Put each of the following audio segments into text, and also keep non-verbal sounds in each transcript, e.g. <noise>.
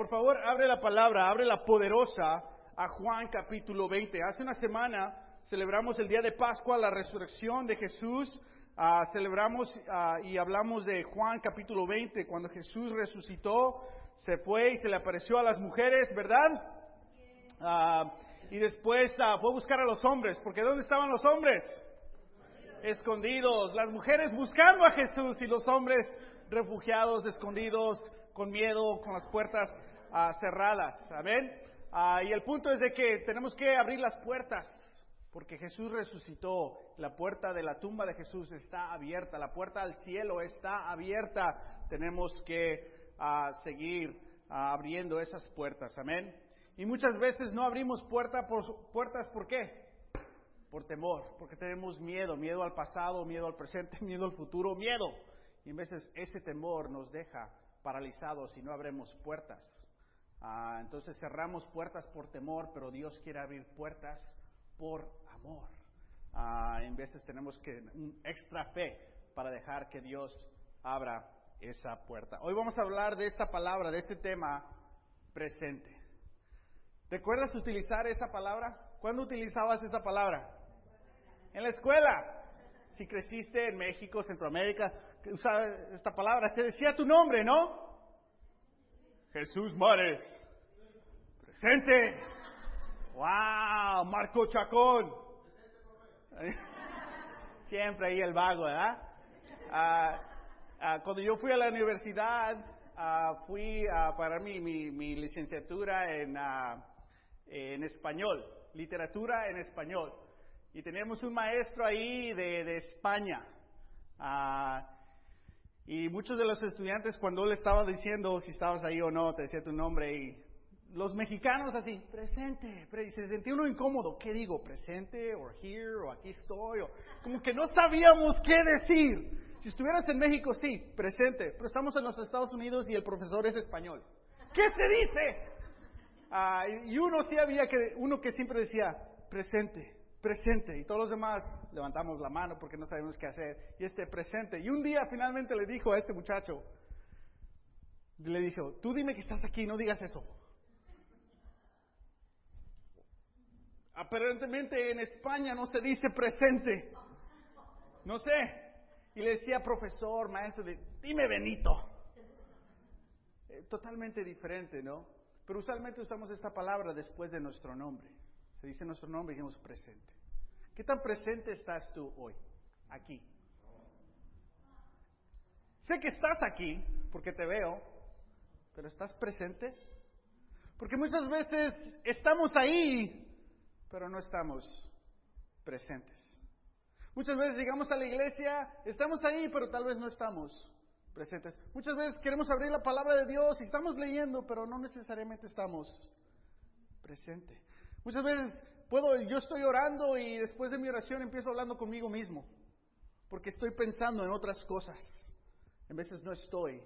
por favor, abre la palabra, abre la poderosa a Juan capítulo 20. Hace una semana celebramos el día de Pascua, la resurrección de Jesús. Ah, celebramos ah, y hablamos de Juan capítulo 20, cuando Jesús resucitó, se fue y se le apareció a las mujeres, ¿verdad? Ah, y después fue a buscar a los hombres, porque ¿dónde estaban los hombres? Escondidos. Las mujeres buscando a Jesús y los hombres refugiados, escondidos, con miedo, con las puertas cerradas. Amén. y el punto es de que tenemos que abrir las puertas porque Jesús resucitó, la puerta de la tumba de Jesús está abierta, la puerta al cielo está abierta. Tenemos que ah, seguir ah, abriendo esas puertas, amén. Y muchas veces no abrimos por, puertas, ¿por qué? Por temor, porque tenemos miedo, miedo al pasado, miedo al presente, <laughs> miedo al futuro, miedo. Y en veces ese temor nos deja paralizados y no abrimos puertas. Ah, entonces cerramos puertas por temor, pero Dios quiere abrir puertas por amor. Ah, en veces tenemos que un extra fe para dejar que Dios abra esa puerta. Hoy vamos a hablar de esta palabra, de este tema presente. ¿Recuerdas utilizar esa palabra? ¿Cuándo utilizabas esa palabra? En la escuela. Si creciste en México, Centroamérica, usaba esta palabra, se decía tu nombre, ¿no? Jesús Mares. Presente. ¡Wow! Marco Chacón. Siempre ahí el vago, ¿verdad? Ah, ah, cuando yo fui a la universidad, uh, fui a parar mi, mi, licenciatura en, en español, literatura en español. Y teníamos un maestro ahí de, de España. Y muchos de los estudiantes, cuando le estaba diciendo si estabas ahí o no, te decía tu nombre y los mexicanos así, presente, y se sentía uno incómodo, ¿qué digo? ¿Presente? ¿O here? ¿O aquí estoy? O, como que no sabíamos qué decir. Si estuvieras en México, sí, presente, pero estamos en los Estados Unidos y el profesor es español. ¿Qué se dice? Ah, y uno sí había que, uno que siempre decía, presente, presente, y todos los demás levantamos la mano porque no sabemos qué hacer, y este presente. Y un día finalmente le dijo a este muchacho, le dijo, tú dime que estás aquí, no digas eso. Aparentemente en España no se dice presente. No sé. Y le decía profesor, maestro, dime Benito. Eh, totalmente diferente, ¿no? Pero usualmente usamos esta palabra después de nuestro nombre. Se dice nuestro nombre y decimos presente. ¿Qué tan presente estás tú hoy? Aquí. Sé que estás aquí porque te veo, pero ¿estás presente? Porque muchas veces estamos ahí, pero no estamos presentes. Muchas veces llegamos a la iglesia, estamos ahí, pero tal vez no estamos presentes. Muchas veces queremos abrir la palabra de Dios y estamos leyendo, pero no necesariamente estamos presentes. Muchas veces puedo, yo estoy orando y después de mi oración empiezo hablando conmigo mismo, porque estoy pensando en otras cosas. En veces no estoy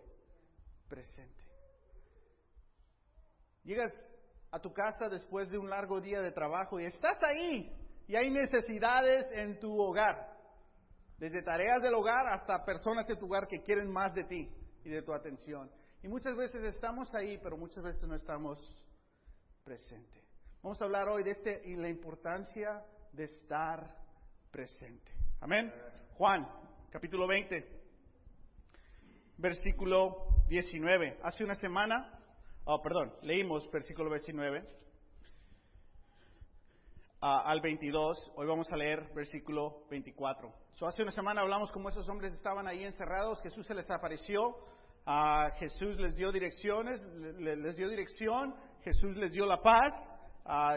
presente. Llegas a tu casa después de un largo día de trabajo y estás ahí y hay necesidades en tu hogar, desde tareas del hogar hasta personas de tu hogar que quieren más de ti y de tu atención. Y muchas veces estamos ahí, pero muchas veces no estamos presentes. Vamos a hablar hoy de este y la importancia de estar presente. Amén. Juan, capítulo 20, versículo 19. Hace una semana Oh, perdón, leímos versículo 19 ah, al 22. Hoy vamos a leer versículo 24. hace una semana hablamos cómo esos hombres estaban ahí encerrados. Jesús se les apareció. Uh, Jesús les dio direcciones, les, dio dirección. Jesús les dio la paz.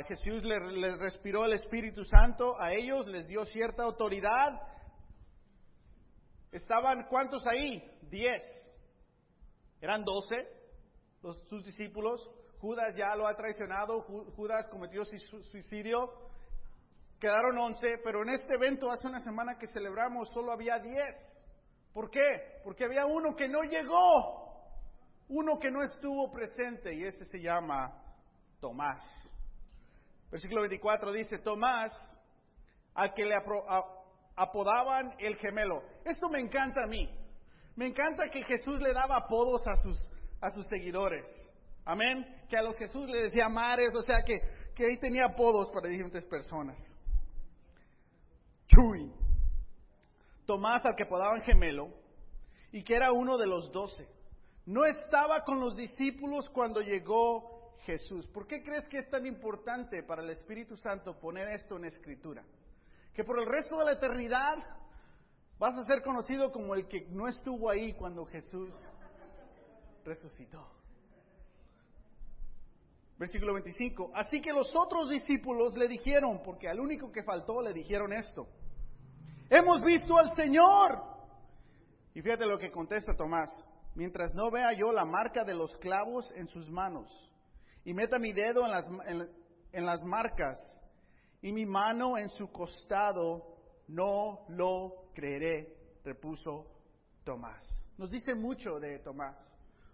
Jesús les, les respiró el Espíritu Santo a ellos, les dio cierta autoridad. Estaban cuántos ahí? Diez. Eran doce sus discípulos. Judas ya lo ha traicionado, Judas cometió suicidio. Quedaron once, pero en este evento hace una semana que celebramos solo había diez. ¿Por qué? Porque había uno que no llegó, uno que no estuvo presente y ese se llama Tomás. Versículo 24 dice, Tomás, al que le apodaban el gemelo. Esto me encanta a mí. Me encanta que Jesús le daba apodos a sus a sus seguidores. Amén. Que a los Jesús le decía mares, o sea que, que ahí tenía apodos para diferentes personas. Chuy. Tomás, al que podaban gemelo, y que era uno de los doce. No estaba con los discípulos cuando llegó Jesús. ¿Por qué crees que es tan importante para el Espíritu Santo poner esto en escritura? Que por el resto de la eternidad vas a ser conocido como el que no estuvo ahí cuando Jesús resucitó. Versículo 25. Así que los otros discípulos le dijeron, porque al único que faltó le dijeron esto. Hemos visto al Señor. Y fíjate lo que contesta Tomás. Mientras no vea yo la marca de los clavos en sus manos y meta mi dedo en las, en, las marcas y mi mano en su costado, no lo creeré, repuso Tomás. Nos dice mucho de Tomás.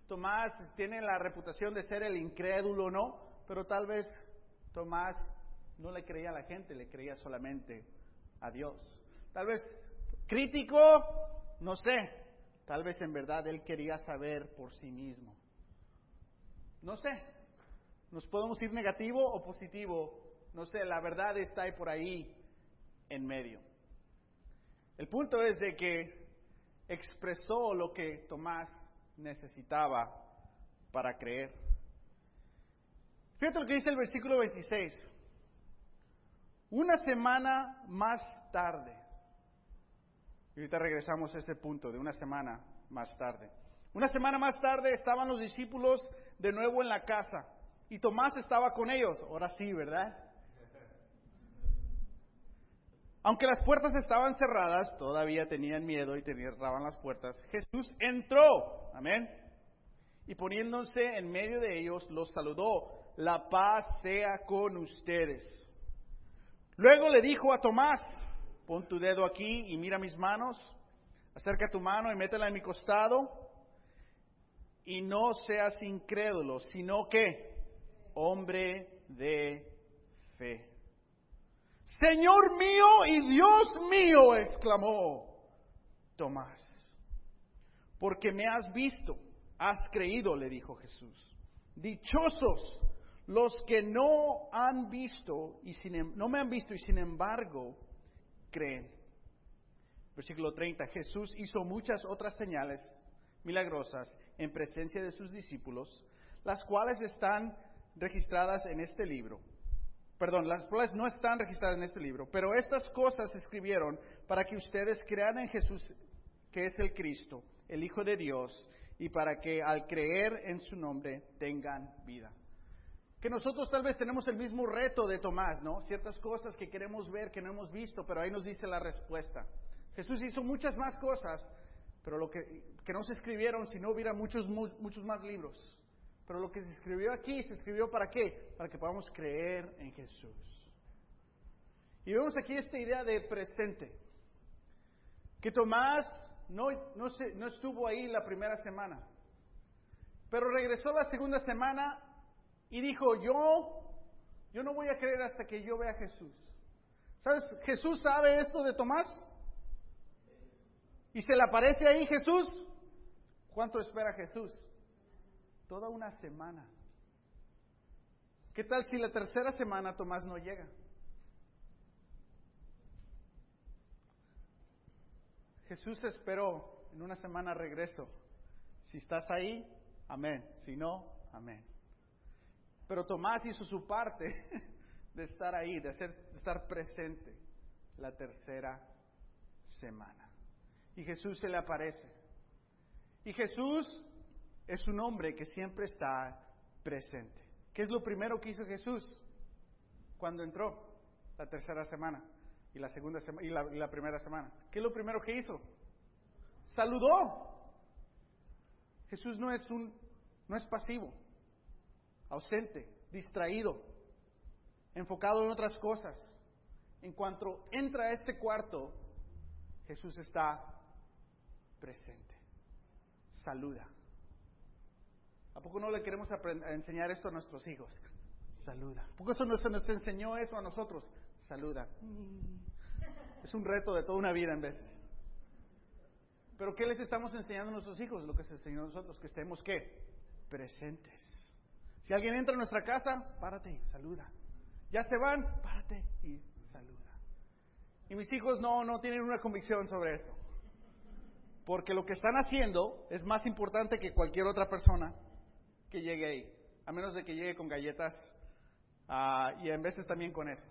Tomás tiene la reputación de ser el incrédulo, ¿no? Pero tal vez Tomás no le creía a la gente, le creía solamente a Dios. Tal vez crítico, no sé. Tal vez en verdad él quería saber por sí mismo. No sé. Nos podemos ir negativo o positivo. No sé, la verdad está ahí por ahí en medio. El punto es de que expresó lo que Tomás necesitaba para creer. Fíjate lo que dice el versículo 26. Una semana más tarde, y ahorita regresamos a este punto de una semana más tarde. Una semana más tarde estaban los discípulos de nuevo en la casa y Tomás estaba con ellos. Ahora sí, ¿verdad? Aunque las puertas estaban cerradas, todavía tenían miedo y cerraban las puertas. Jesús entró, amén. Y poniéndose en medio de ellos, los saludó. La paz sea con ustedes. Luego le dijo a Tomás, pon tu dedo aquí y mira mis manos, acerca tu mano y métela en mi costado, y no seas incrédulo, sino que hombre de fe. Señor mío y Dios mío, exclamó Tomás, porque me has visto, has creído, le dijo Jesús. Dichosos los que no han visto y sin, em, no me han visto y sin embargo creen. Versículo 30. Jesús hizo muchas otras señales milagrosas en presencia de sus discípulos, las cuales están registradas en este libro perdón, las cuales no están registradas en este libro, pero estas cosas se escribieron para que ustedes crean en Jesús, que es el Cristo, el Hijo de Dios, y para que al creer en su nombre tengan vida. Que nosotros tal vez tenemos el mismo reto de Tomás, ¿no? Ciertas cosas que queremos ver, que no hemos visto, pero ahí nos dice la respuesta. Jesús hizo muchas más cosas, pero lo que, que no se escribieron si no hubiera muchos, muchos más libros. Pero lo que se escribió aquí, se escribió para qué? Para que podamos creer en Jesús. Y vemos aquí esta idea de presente. Que Tomás no, no, estuvo ahí la primera semana, pero regresó la segunda semana y dijo, yo, yo no voy a creer hasta que yo vea a Jesús. ¿Sabes? Jesús sabe esto de Tomás. Y se le aparece ahí Jesús. ¿Cuánto espera Jesús? Toda una semana. ¿Qué tal si la tercera semana Tomás no llega? Jesús esperó en una semana regreso. Si estás ahí, amén. Si no, amén. Pero Tomás hizo su parte <laughs> de estar ahí, de, de estar presente la tercera semana. Y Jesús se le aparece. Y Jesús es un hombre que siempre está presente. ¿Qué es lo primero que hizo Jesús cuando entró la tercera semana y la segunda semana y la, primera semana? ¿Qué es lo primero que hizo? Saludó. Jesús no es un no es pasivo, ausente, distraído, enfocado en otras cosas. En cuanto entra a este cuarto, Jesús está presente. Saluda. ¿A poco no le queremos enseñar esto a nuestros hijos? Saluda. ¿A poco eso nos, nos enseñó eso a nosotros? Saluda. Es un reto de toda una vida en veces. Pero ¿qué les estamos enseñando a nuestros hijos? Lo que se enseñó a nosotros, que estemos qué? Presentes. Si alguien entra a nuestra casa, párate y saluda. Ya se van, párate y saluda. Y mis hijos no, no tienen una convicción sobre esto. Porque lo que están haciendo es más importante que cualquier otra persona que llegue ahí. A menos de que llegue con galletas ah, y en veces también con eso.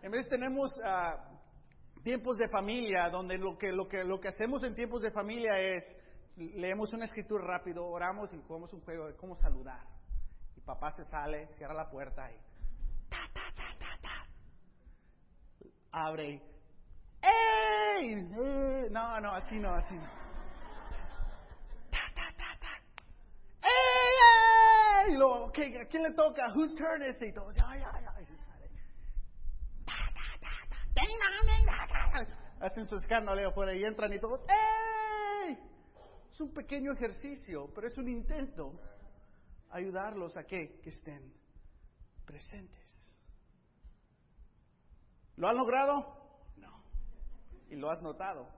En veces tenemos ah, tiempos de familia donde lo que, lo, que, lo que hacemos en tiempos de familia es leemos una escritura rápido, oramos y jugamos un juego de cómo saludar. Y papá se sale, cierra la puerta y ta, ta, ta, ta, ta. abre y ¡Ey! No, no, así no, así no. Ta, ta, ta, ta. ¡Ey! ey! Y luego, okay, ¿a quién le toca? Whose turn is it? Y todos, ya, ya, ya. Y se sale. Hacen su escándalo afuera y entran y todos, ¡Ey! Es un pequeño ejercicio, pero es un intento ayudarlos a que, que estén presentes. ¿Lo han logrado? No. Y lo has notado.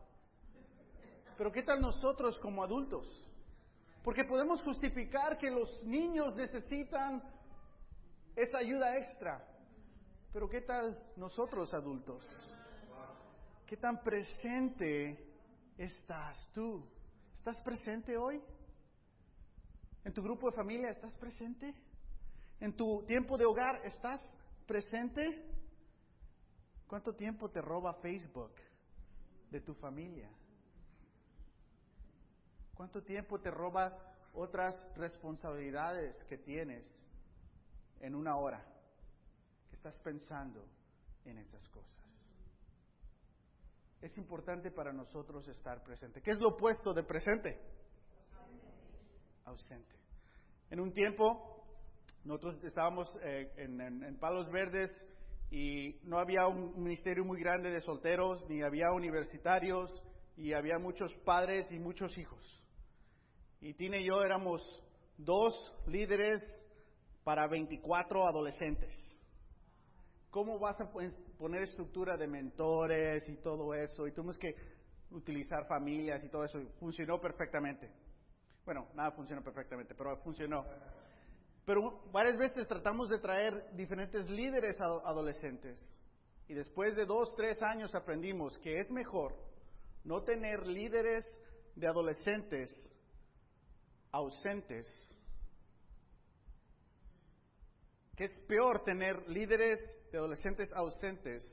Pero ¿qué tal nosotros como adultos? Porque podemos justificar que los niños necesitan esa ayuda extra. Pero ¿qué tal nosotros adultos? ¿Qué tan presente estás tú? ¿Estás presente hoy? ¿En tu grupo de familia estás presente? ¿En tu tiempo de hogar estás presente? ¿Cuánto tiempo te roba Facebook de tu familia? ¿Cuánto tiempo te roba otras responsabilidades que tienes en una hora que estás pensando en esas cosas? Es importante para nosotros estar presente. ¿Qué es lo opuesto de presente? Ausente. En un tiempo, nosotros estábamos eh, en, en Palos Verdes y no había un ministerio muy grande de solteros, ni había universitarios, y había muchos padres y muchos hijos. Y Tina y yo éramos dos líderes para 24 adolescentes. ¿Cómo vas a poner estructura de mentores y todo eso? Y tuvimos que utilizar familias y todo eso. Funcionó perfectamente. Bueno, nada funcionó perfectamente, pero funcionó. Pero varias veces tratamos de traer diferentes líderes adolescentes. Y después de dos, tres años aprendimos que es mejor no tener líderes de adolescentes ausentes, que es peor tener líderes de adolescentes ausentes,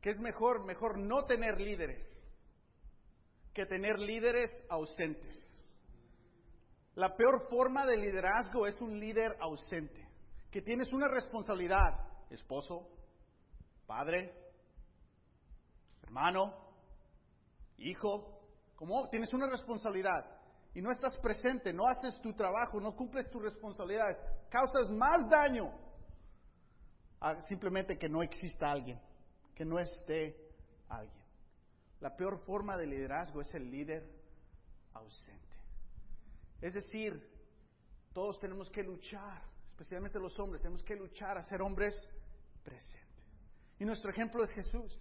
que es mejor, mejor no tener líderes que tener líderes ausentes. La peor forma de liderazgo es un líder ausente, que tienes una responsabilidad, esposo, padre, hermano, hijo, como tienes una responsabilidad y no estás presente, no haces tu trabajo, no cumples tus responsabilidades, causas más daño a simplemente que no exista alguien, que no esté alguien. La peor forma de liderazgo es el líder ausente. Es decir, todos tenemos que luchar, especialmente los hombres, tenemos que luchar a ser hombres presentes. Y nuestro ejemplo es Jesús,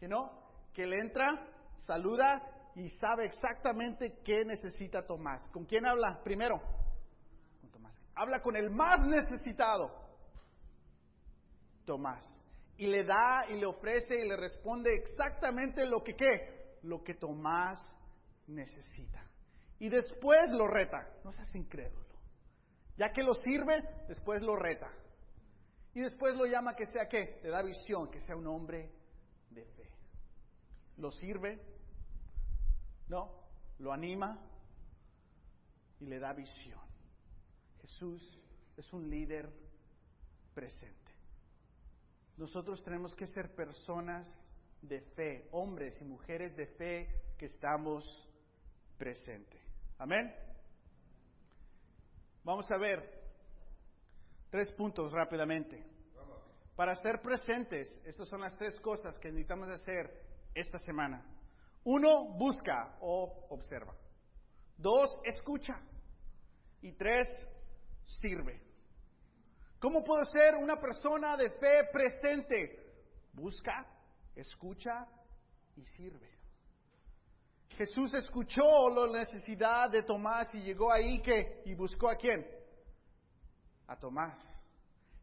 que no, que él entra, saluda y sabe exactamente qué necesita Tomás. ¿Con quién habla primero? Con Tomás. Habla con el más necesitado, Tomás. Y le da y le ofrece y le responde exactamente lo que qué, lo que Tomás necesita y después lo reta. No seas incrédulo. Ya que lo sirve, después lo reta. Y después lo llama que sea qué? Le da visión, que sea un hombre de fe. Lo sirve, ¿no? Lo anima y le da visión. Jesús es un líder presente. Nosotros tenemos que ser personas de fe, hombres y mujeres de fe que estamos presentes. Amén. Vamos a ver tres puntos rápidamente. Para ser presentes, estas son las tres cosas que necesitamos hacer esta semana. Uno, busca o observa. Dos, escucha. Y tres, sirve. ¿Cómo puedo ser una persona de fe presente? Busca, escucha y sirve. Jesús escuchó la necesidad de Tomás y llegó ahí que y buscó a quién? a Tomás.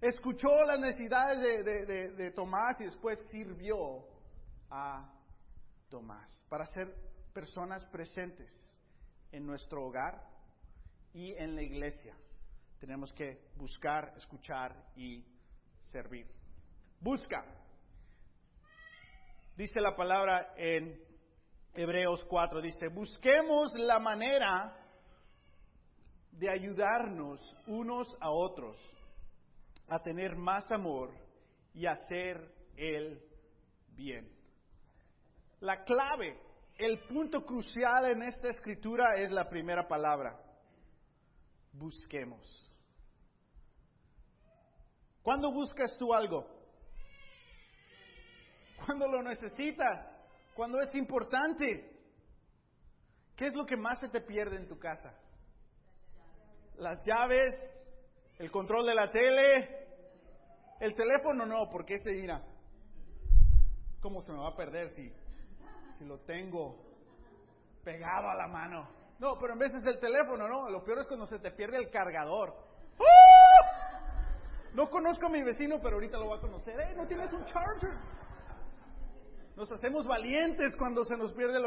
Escuchó las necesidades de, Tomás y después sirvió a Tomás para ser personas presentes en nuestro hogar y en la iglesia. Tenemos que buscar, escuchar y servir. Busca. Dice la palabra en Hebreos 4, dice, busquemos la manera de ayudarnos unos a otros a tener más amor y hacer el bien. La clave, el punto crucial en esta escritura es la primera palabra. Busquemos. ¿Cuándo buscas tú algo? Cuando lo necesitas, cuando es importante. ¿Qué es lo que más se te pierde en tu casa? Las llaves, el control de la tele, el teléfono no, porque ese mira, ¿cómo se me va a perder si, si lo tengo pegado a la mano? No, pero en vez es el teléfono, ¿no? Lo peor es cuando se te pierde el cargador. ¡Uh! No conozco a mi vecino, pero ahorita lo voy a conocer. ¡Eh, no tienes un charger! Nos hacemos valientes cuando se nos pierde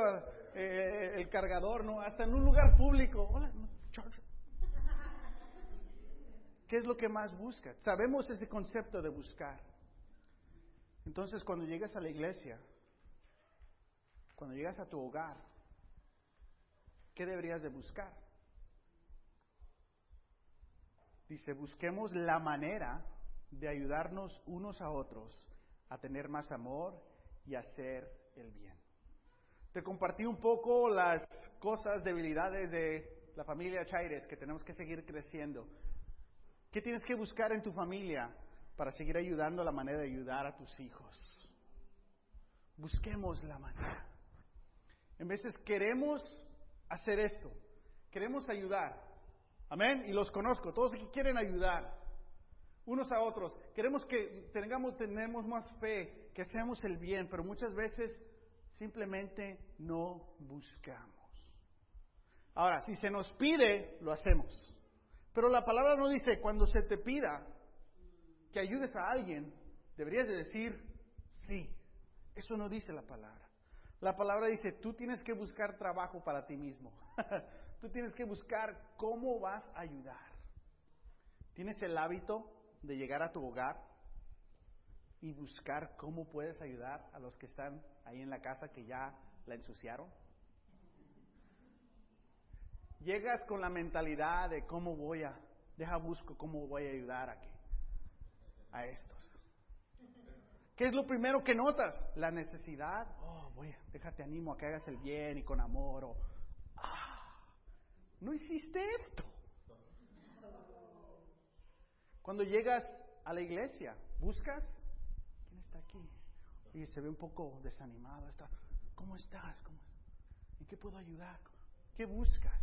eh, el cargador, ¿no? Hasta en un lugar público. Hola, charger. ¿Qué es lo que más buscas? Sabemos ese concepto de buscar. Entonces, cuando llegas a la iglesia, cuando llegas a tu hogar, ¿qué deberías de buscar? Dice, busquemos la manera de ayudarnos unos a otros a tener más amor y hacer el bien. Te compartí un poco las cosas, debilidades de la familia Chaires que tenemos que seguir creciendo. ¿Qué tienes que buscar en tu familia para seguir ayudando la manera de ayudar a tus hijos? Busquemos la manera. En veces queremos hacer esto, queremos ayudar. Amén. Y los conozco, todos aquí quieren ayudar unos a otros. Queremos que tengamos, tenemos más fe, que seamos el bien, pero muchas veces simplemente no buscamos. Ahora, si se nos pide, lo hacemos. Pero la palabra no dice, cuando se te pida que ayudes a alguien, deberías de decir sí. Eso no dice la palabra. La palabra dice, tú tienes que buscar trabajo para ti mismo. <laughs> tú tienes que buscar cómo vas a ayudar. ¿Tienes el hábito de llegar a tu hogar y buscar cómo puedes ayudar a los que están ahí en la casa que ya la ensuciaron? llegas con la mentalidad de cómo voy a, deja busco cómo voy a ayudar a, a estos. ¿Qué es lo primero que notas? La necesidad. Oh, voy, déjate animo a que hagas el bien y con amor. Ah, no hiciste esto. Cuando llegas a la iglesia, buscas. ¿Quién está aquí? Y se ve un poco desanimado. Está, ¿Cómo estás? ¿Cómo, ¿En qué puedo ayudar? ¿Qué buscas?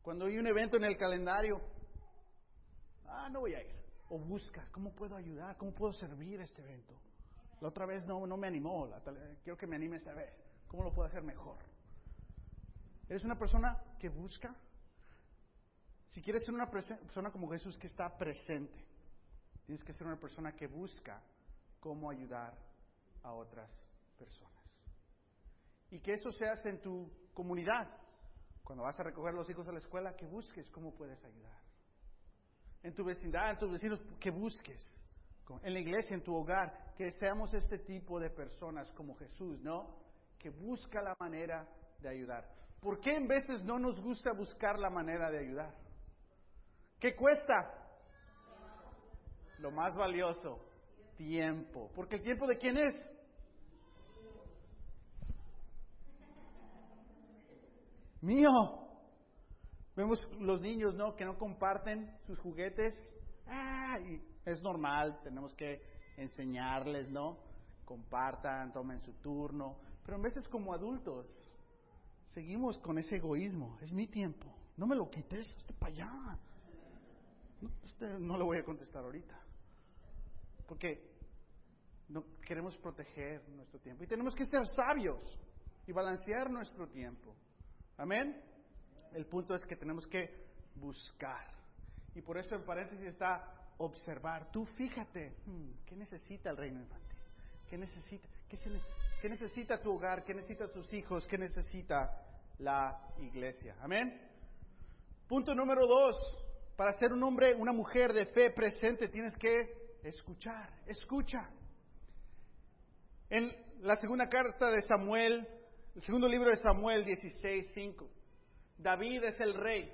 Cuando hay un evento en el calendario, ah, no voy a ir. O buscas, ¿cómo puedo ayudar? ¿Cómo puedo servir este evento? La otra vez no, no me animó, quiero que me anime esta vez. ¿Cómo lo puedo hacer mejor? ¿Eres una persona que busca? Si quieres ser una persona como Jesús que está presente, tienes que ser una persona que busca cómo ayudar a otras personas. Y que eso se hace en tu comunidad, cuando vas a recoger a los hijos a la escuela, que busques cómo puedes ayudar. En tu vecindad, en tus vecinos, que busques. En la iglesia, en tu hogar, que seamos este tipo de personas como Jesús, ¿no? Que busca la manera de ayudar. ¿Por qué en veces no nos gusta buscar la manera de ayudar? ¿Qué cuesta? Lo más valioso, tiempo. Porque el tiempo de quién es? mío. Vemos los niños, ¿no? Que no comparten sus juguetes. Ah, es normal, tenemos que enseñarles, ¿no? Compartan, tomen su turno. Pero en veces como adultos seguimos con ese egoísmo. Es mi tiempo. No me lo quites, este para allá. No, no le voy a contestar ahorita. Porque no, queremos proteger nuestro tiempo. Y tenemos que ser sabios y balancear nuestro tiempo. Amén. El punto es que tenemos que buscar. Y por eso en paréntesis está observar. Tú fíjate, hmm, ¿qué necesita el reino infantil? ¿Qué necesita? ¿Qué, ¿Qué necesita tu hogar? ¿Qué necesita tus hijos? ¿Qué necesita la iglesia? Amén. Punto número dos. Para ser un hombre, una mujer de fe presente, tienes que escuchar. Escucha. En la segunda carta de Samuel, el segundo libro de Samuel 16:5, David es el rey.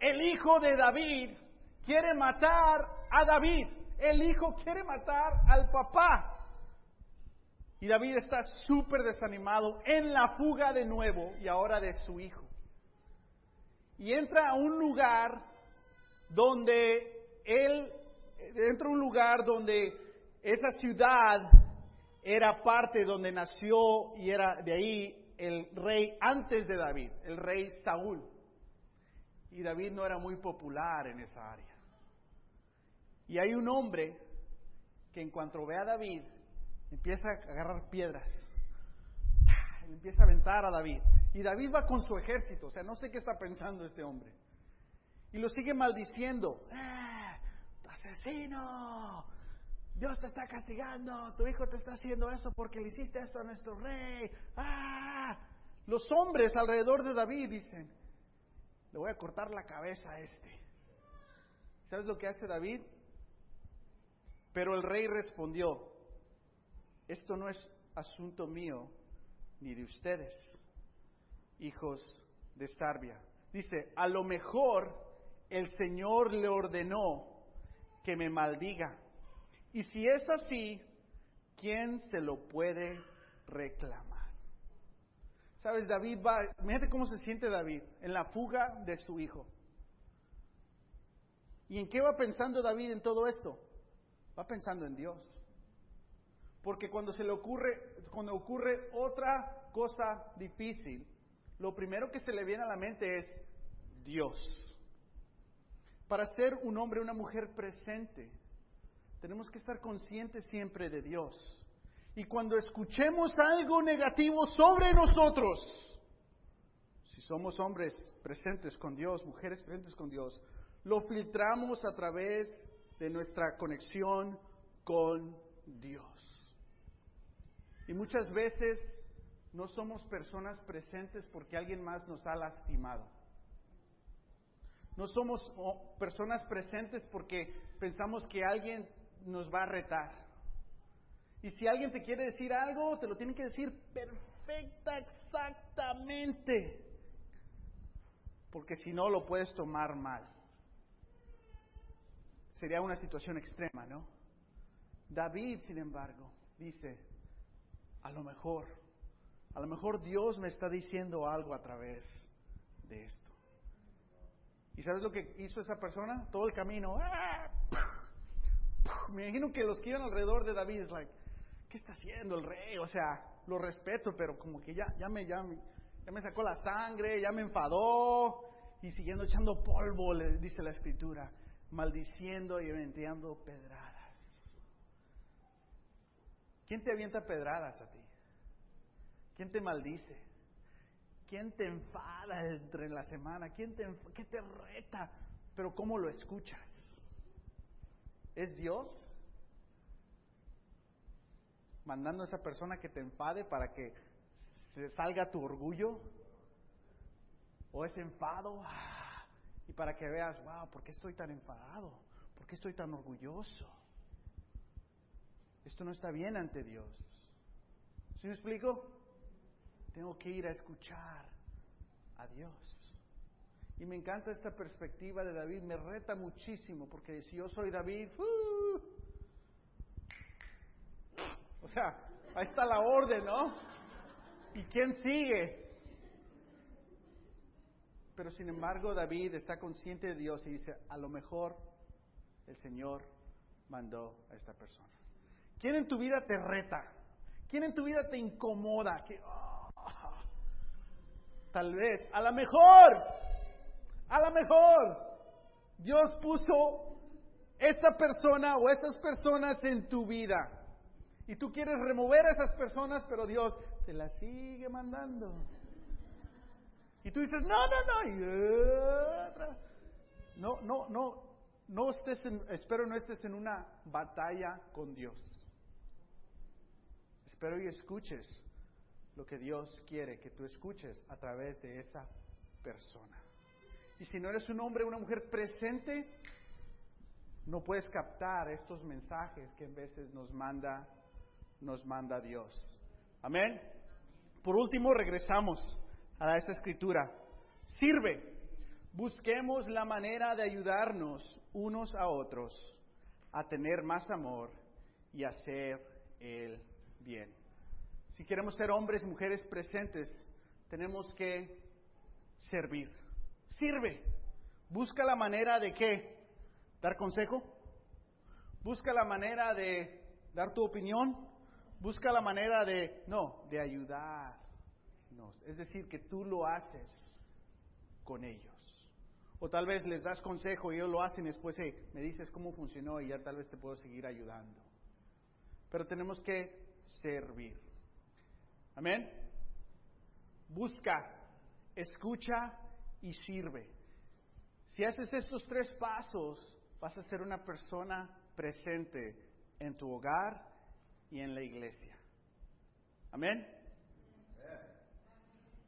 El hijo de David quiere matar a David. El hijo quiere matar al papá. Y David está súper desanimado en la fuga de nuevo y ahora de su hijo. Y entra a un lugar donde él, entra a un lugar donde esa ciudad era parte donde nació y era de ahí el rey antes de David, el rey Saúl. Y David no era muy popular en esa área. Y hay un hombre que en cuanto ve a David, empieza a agarrar piedras, empieza a aventar a David. Y David va con su ejército, o sea, no sé qué está pensando este hombre. Y lo sigue maldiciendo. ¡Eh, ¡Asesino! Dios te está castigando, tu hijo te está haciendo eso porque le hiciste esto a nuestro rey. ¡Ah! Los hombres alrededor de David dicen, le voy a cortar la cabeza a este. ¿Sabes lo que hace David? Pero el rey respondió, esto no es asunto mío ni de ustedes, hijos de Sarbia. Dice, a lo mejor el Señor le ordenó que me maldiga. Y si es así, ¿quién se lo puede reclamar? Sabes, David va, fíjate cómo se siente David en la fuga de su hijo. ¿Y en qué va pensando David en todo esto? Va pensando en Dios. Porque cuando se le ocurre, cuando ocurre otra cosa difícil, lo primero que se le viene a la mente es Dios. Para ser un hombre, una mujer presente, tenemos que estar conscientes siempre de Dios. Y cuando escuchemos algo negativo sobre nosotros, si somos hombres presentes con Dios, mujeres presentes con Dios, lo filtramos a través de nuestra conexión con Dios. Y muchas veces no somos personas presentes porque alguien más nos ha lastimado. No somos personas presentes porque pensamos que alguien nos va a retar. Y si alguien te quiere decir algo, te lo tiene que decir perfecta, exactamente. Porque si no, lo puedes tomar mal. Sería una situación extrema, ¿no? David, sin embargo, dice, a lo mejor, a lo mejor Dios me está diciendo algo a través de esto. ¿Y sabes lo que hizo esa persona? Todo el camino. ¡ah! Me imagino que los que iban alrededor de David like, ¿qué está haciendo el rey? O sea, lo respeto, pero como que ya, ya me, ya me, ya me sacó la sangre, ya me enfadó y siguiendo echando polvo, le dice la escritura, maldiciendo y aventeando pedradas. ¿Quién te avienta pedradas a ti? ¿Quién te maldice? ¿Quién te enfada entre la semana? ¿Quién te, qué te reta? Pero ¿cómo lo escuchas? ¿Es Dios mandando a esa persona que te enfade para que se salga tu orgullo? ¿O es enfado? Y para que veas, wow, ¿por qué estoy tan enfadado? ¿Por qué estoy tan orgulloso? Esto no está bien ante Dios. ¿Sí me explico? Tengo que ir a escuchar a Dios. Y me encanta esta perspectiva de David, me reta muchísimo, porque si yo soy David, ¡uh! o sea, ahí está la orden, ¿no? ¿Y quién sigue? Pero sin embargo David está consciente de Dios y dice, a lo mejor el Señor mandó a esta persona. ¿Quién en tu vida te reta? ¿Quién en tu vida te incomoda? Ah, tal vez, a lo mejor, a lo mejor, Dios puso esa persona o esas personas en tu vida. Y tú quieres remover a esas personas, pero Dios te las sigue mandando. Y tú dices, no, no, no. Y otra. no, no, no, no estés en, espero no estés en una batalla con Dios. Espero y escuches lo que Dios quiere que tú escuches a través de esa persona. Y si no eres un hombre o una mujer presente, no puedes captar estos mensajes que en veces nos manda, nos manda Dios. Amén. Por último, regresamos a esta escritura. Sirve. Busquemos la manera de ayudarnos unos a otros a tener más amor y hacer el bien. Si queremos ser hombres y mujeres presentes, tenemos que servir. Sirve. Busca la manera de qué? Dar consejo. Busca la manera de dar tu opinión. Busca la manera de, no, de ayudarnos. Es decir, que tú lo haces con ellos. O tal vez les das consejo y ellos lo hacen y después me dices cómo funcionó y ya tal vez te puedo seguir ayudando. Pero tenemos que servir. Amén. Busca, escucha y sirve. Si haces estos tres pasos, vas a ser una persona presente en tu hogar y en la iglesia. Amén.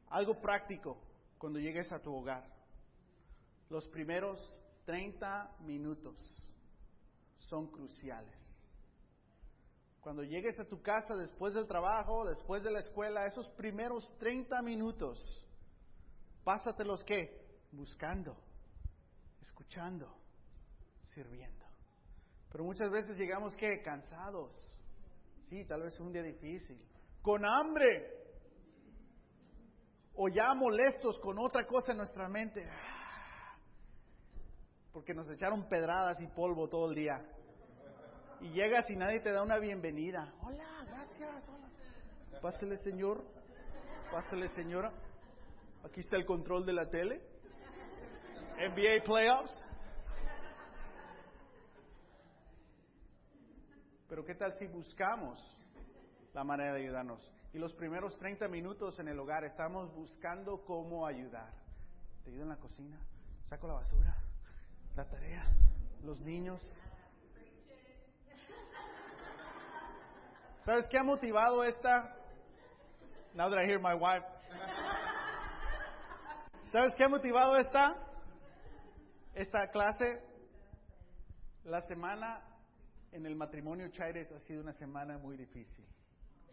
Algo práctico cuando llegues a tu hogar. Los primeros 30 minutos son cruciales. Cuando llegues a tu casa después del trabajo, después de la escuela, esos primeros 30 minutos, pásatelos qué? Buscando, escuchando, sirviendo. Pero muchas veces llegamos qué? Cansados. Sí, tal vez un día difícil. Con hambre. O ya molestos con otra cosa en nuestra mente. Porque nos echaron pedradas y polvo todo el día. Y llegas y nadie te da una bienvenida. Hola, gracias. Hola. Pásale, señor. Pásale, señora. Aquí está el control de la tele. NBA Playoffs. Pero ¿qué tal si buscamos la manera de ayudarnos? Y los primeros 30 minutos en el hogar estamos buscando cómo ayudar. Te ayudo en la cocina, saco la basura, la tarea, los niños. ¿Sabes qué ha motivado esta? Now that I hear my wife. ¿Sabes qué ha motivado esta? Esta clase. La semana en el matrimonio Chaires ha sido una semana muy difícil.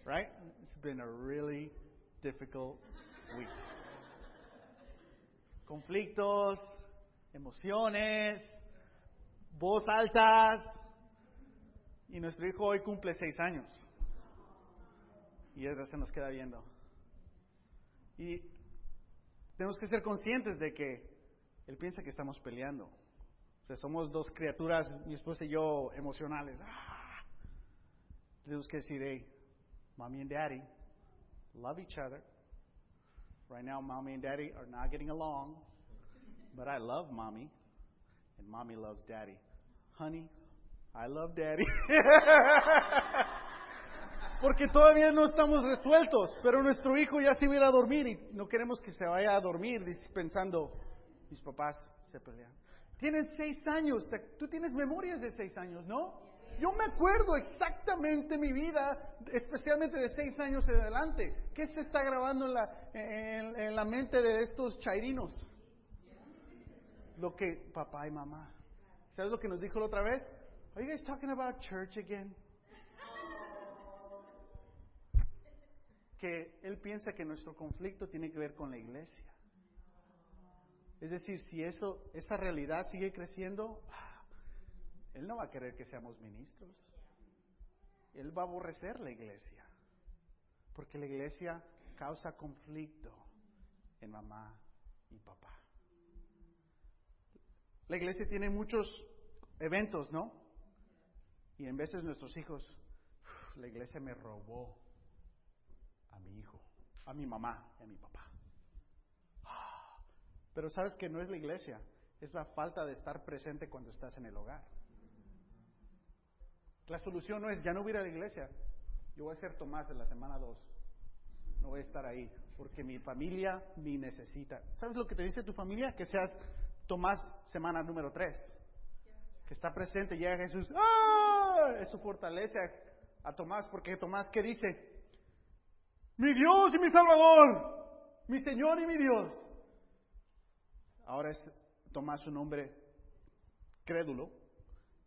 Right? It's been a really difficult week. Conflictos, emociones, voz altas. Y nuestro hijo hoy cumple seis años. Y eso se nos queda viendo. Y tenemos que ser conscientes de que él piensa que estamos peleando. O sea, somos dos criaturas, mi esposa y yo, emocionales. ¡Ah! Tenemos que decir, hey, mommy and daddy love each other. Right now, mommy and daddy are not getting along, but I love mommy, and mommy loves daddy. Honey, I love daddy. <laughs> Porque todavía no estamos resueltos, pero nuestro hijo ya se iba a dormir y no queremos que se vaya a dormir pensando, mis papás se pelean. Tienen seis años, tú tienes memorias de seis años, ¿no? Yo me acuerdo exactamente mi vida, especialmente de seis años en adelante. ¿Qué se está grabando en la, en, la mente de estos chairinos? Lo que papá y mamá. ¿Sabes lo que nos dijo la otra vez? Are you guys talking about church again? Que él piensa que nuestro conflicto tiene que ver con la iglesia. Es decir, si eso, esa realidad sigue creciendo, ah, él no va a querer que seamos ministros. Él va a aborrecer la iglesia. Porque la iglesia causa conflicto en mamá y papá. La iglesia tiene muchos eventos, ¿no? Y en veces nuestros hijos, la iglesia me robó a mi hijo, a mi mamá y a mi papá. Pero sabes que no es la iglesia, es la falta de estar presente cuando estás en el hogar. La solución no es, ya no voy ir a la iglesia, yo voy a ser Tomás en la semana 2, no voy a estar ahí, porque mi familia me necesita. ¿Sabes lo que te dice tu familia? Que seas Tomás, semana número 3, que está presente, llega Jesús, ¡ah! Eso fortalece a Tomás, porque Tomás, ¿qué dice? Mi Dios y mi Salvador, mi Señor y mi Dios. Ahora es Tomás un hombre crédulo,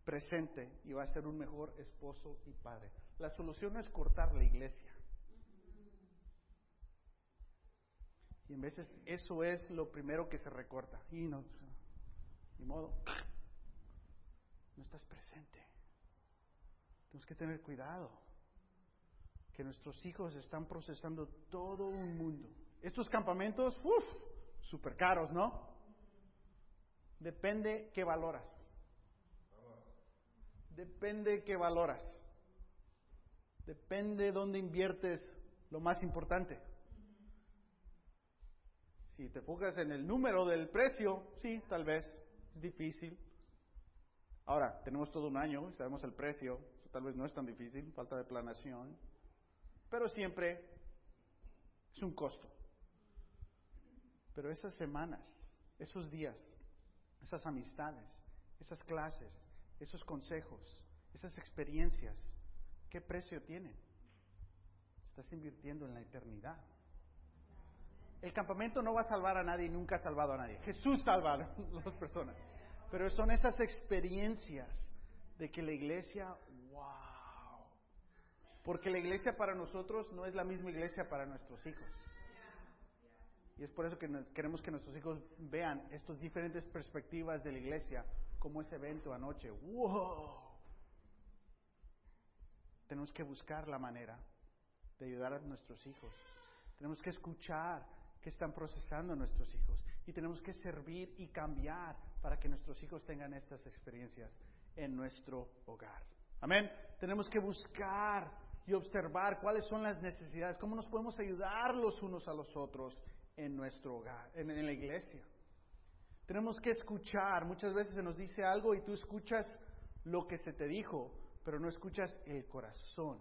presente, y va a ser un mejor esposo y padre. La solución es cortar la iglesia. Y en veces eso es lo primero que se recorta. Y no, ni modo. No estás presente. Tenemos que tener cuidado. Que nuestros hijos están procesando todo un mundo. Estos campamentos, uff, super caros, ¿no? Depende qué valoras. Depende qué valoras. Depende dónde inviertes lo más importante. Si te enfocas en el número del precio, sí, tal vez, es difícil. Ahora, tenemos todo un año y sabemos el precio, tal vez no es tan difícil, falta de planación, pero siempre es un costo. Pero esas semanas, esos días, esas amistades, esas clases, esos consejos, esas experiencias, ¿qué precio tienen? Estás invirtiendo en la eternidad. El campamento no va a salvar a nadie y nunca ha salvado a nadie. Jesús salva a las personas. Pero son esas experiencias de que la iglesia. Porque la iglesia para nosotros no es la misma iglesia para nuestros hijos. Y es por eso que queremos que nuestros hijos vean estas diferentes perspectivas de la iglesia, como ese evento anoche. ¡Wow! Tenemos que buscar la manera de ayudar a nuestros hijos. Tenemos que escuchar qué están procesando nuestros hijos. Y tenemos que servir y cambiar para que nuestros hijos tengan estas experiencias en nuestro hogar. Amén. Tenemos que buscar y observar cuáles son las necesidades, cómo nos podemos ayudar los unos a los otros en nuestro hogar, en, la iglesia. Tenemos que escuchar. Muchas veces se nos dice algo y tú escuchas lo que se te dijo, pero no escuchas el corazón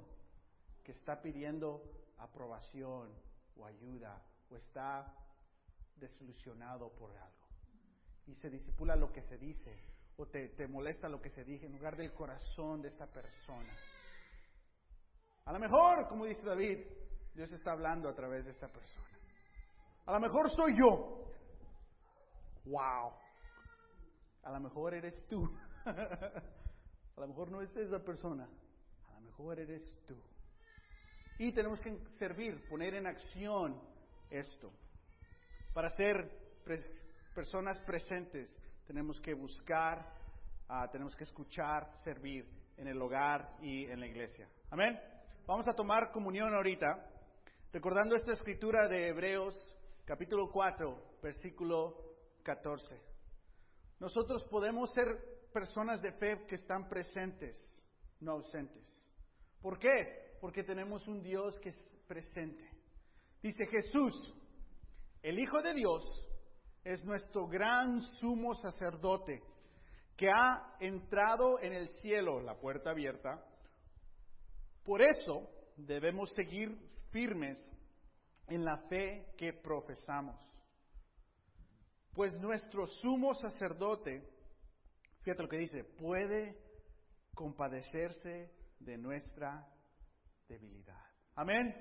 que está pidiendo aprobación o ayuda o está desilusionado por algo. Y se disipula lo que se dice o te, te molesta lo que se dice en lugar del corazón de esta persona. A lo mejor, como dice David, Dios está hablando a través de esta persona. A lo mejor soy yo. Wow. A lo mejor eres tú. <laughs> a lo mejor no es esa persona. A lo mejor eres tú. Y tenemos que servir, poner en acción esto. Para ser personas presentes tenemos que buscar, ah, tenemos que escuchar, servir en el hogar y en la iglesia. Amén. Vamos a tomar comunión ahorita, recordando esta escritura de Hebreos capítulo 4, versículo 14. Nosotros podemos ser personas de fe que están presentes, no ausentes. ¿Por qué? Porque tenemos un Dios que es presente. Dice Jesús, el Hijo de Dios, es nuestro gran sumo sacerdote que ha entrado en el cielo, la puerta abierta. Por eso debemos seguir firmes en la fe que profesamos. Pues nuestro sumo sacerdote, fíjate lo que dice, puede compadecerse de nuestra debilidad. Amén.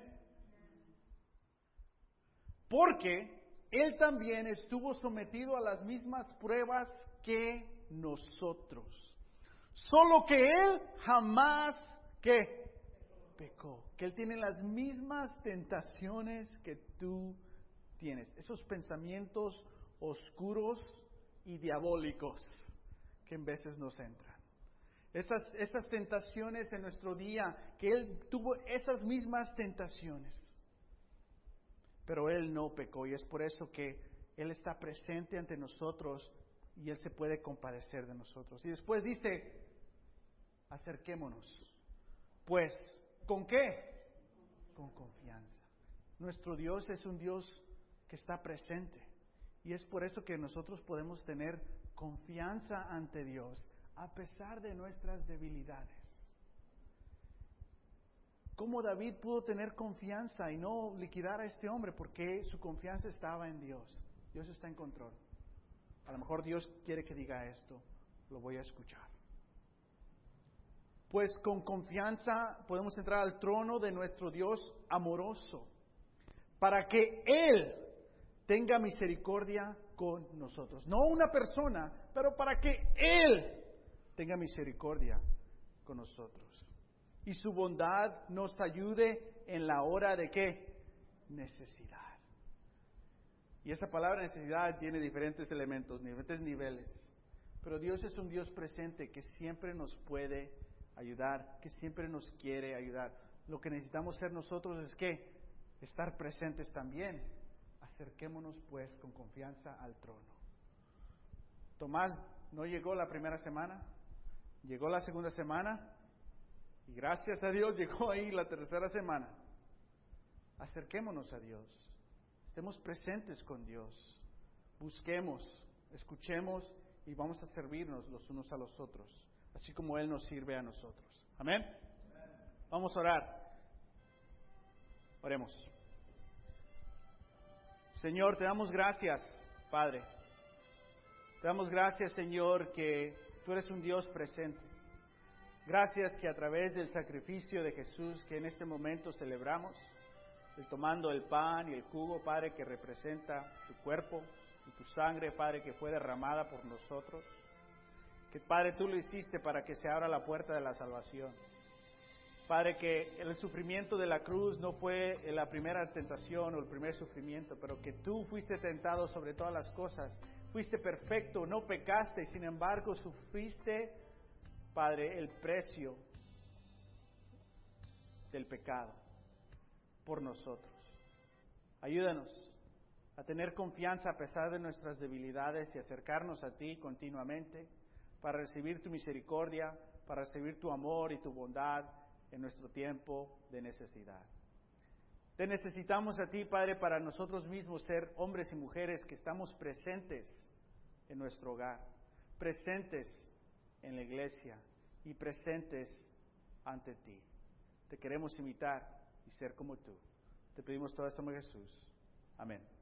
Porque Él también estuvo sometido a las mismas pruebas que nosotros. Solo que Él jamás que pecó. Que Él tiene las mismas tentaciones que tú tienes. Esos pensamientos oscuros y diabólicos que en veces nos entran. Estas, estas tentaciones en nuestro día, que Él tuvo esas mismas tentaciones pero Él no pecó y es por eso que Él está presente ante nosotros y Él se puede compadecer de nosotros. Y después dice, acerquémonos. Pues, ¿con qué? Con confianza. Nuestro Dios es un Dios que está presente. Y es por eso que nosotros podemos tener confianza ante Dios a pesar de nuestras debilidades. ¿Cómo David pudo tener confianza y no liquidar a este hombre? Porque su confianza estaba en Dios. Dios está en control. A lo mejor Dios quiere que diga esto, lo voy a escuchar. Pues con confianza podemos entrar al trono de nuestro Dios amoroso, para que Él tenga misericordia con nosotros. No una persona, pero para que Él tenga misericordia con nosotros. Y su bondad nos ayude en la hora de qué? Necesidad. Y esa palabra necesidad tiene diferentes elementos, diferentes niveles. Pero Dios es un Dios presente que siempre nos puede ayudar, que siempre nos quiere ayudar. Lo que necesitamos ser nosotros es que estar presentes también. Acerquémonos pues con confianza al trono. Tomás no llegó la primera semana, llegó la segunda semana y gracias a Dios <laughs> llegó ahí la tercera semana. Acerquémonos a Dios, estemos presentes con Dios, busquemos, escuchemos y vamos a servirnos los unos a los otros, así como Él nos sirve a nosotros. Amén. Vamos a orar. Oremos. Señor, te damos gracias, Padre. Te damos gracias, Señor, que tú eres un Dios presente. Gracias que a través del sacrificio de Jesús que en este momento celebramos, el tomando el pan y el jugo, Padre, que representa tu cuerpo y tu sangre, Padre, que fue derramada por nosotros, que Padre tú lo hiciste para que se abra la puerta de la salvación. Padre, que el sufrimiento de la cruz no fue la primera tentación o el primer sufrimiento, pero que tú fuiste tentado sobre todas las cosas, fuiste perfecto, no pecaste, y sin embargo sufriste Padre, el precio del pecado por nosotros. Ayúdanos a tener confianza a pesar de nuestras debilidades y acercarnos a ti continuamente para recibir tu misericordia, para recibir tu amor y tu bondad en nuestro tiempo de necesidad. Te necesitamos a ti, Padre, para nosotros mismos ser hombres y mujeres que estamos presentes en nuestro hogar, presentes en la iglesia y presentes ante ti. Te queremos imitar y ser como tú. Te pedimos todo esto en Jesús. Amén.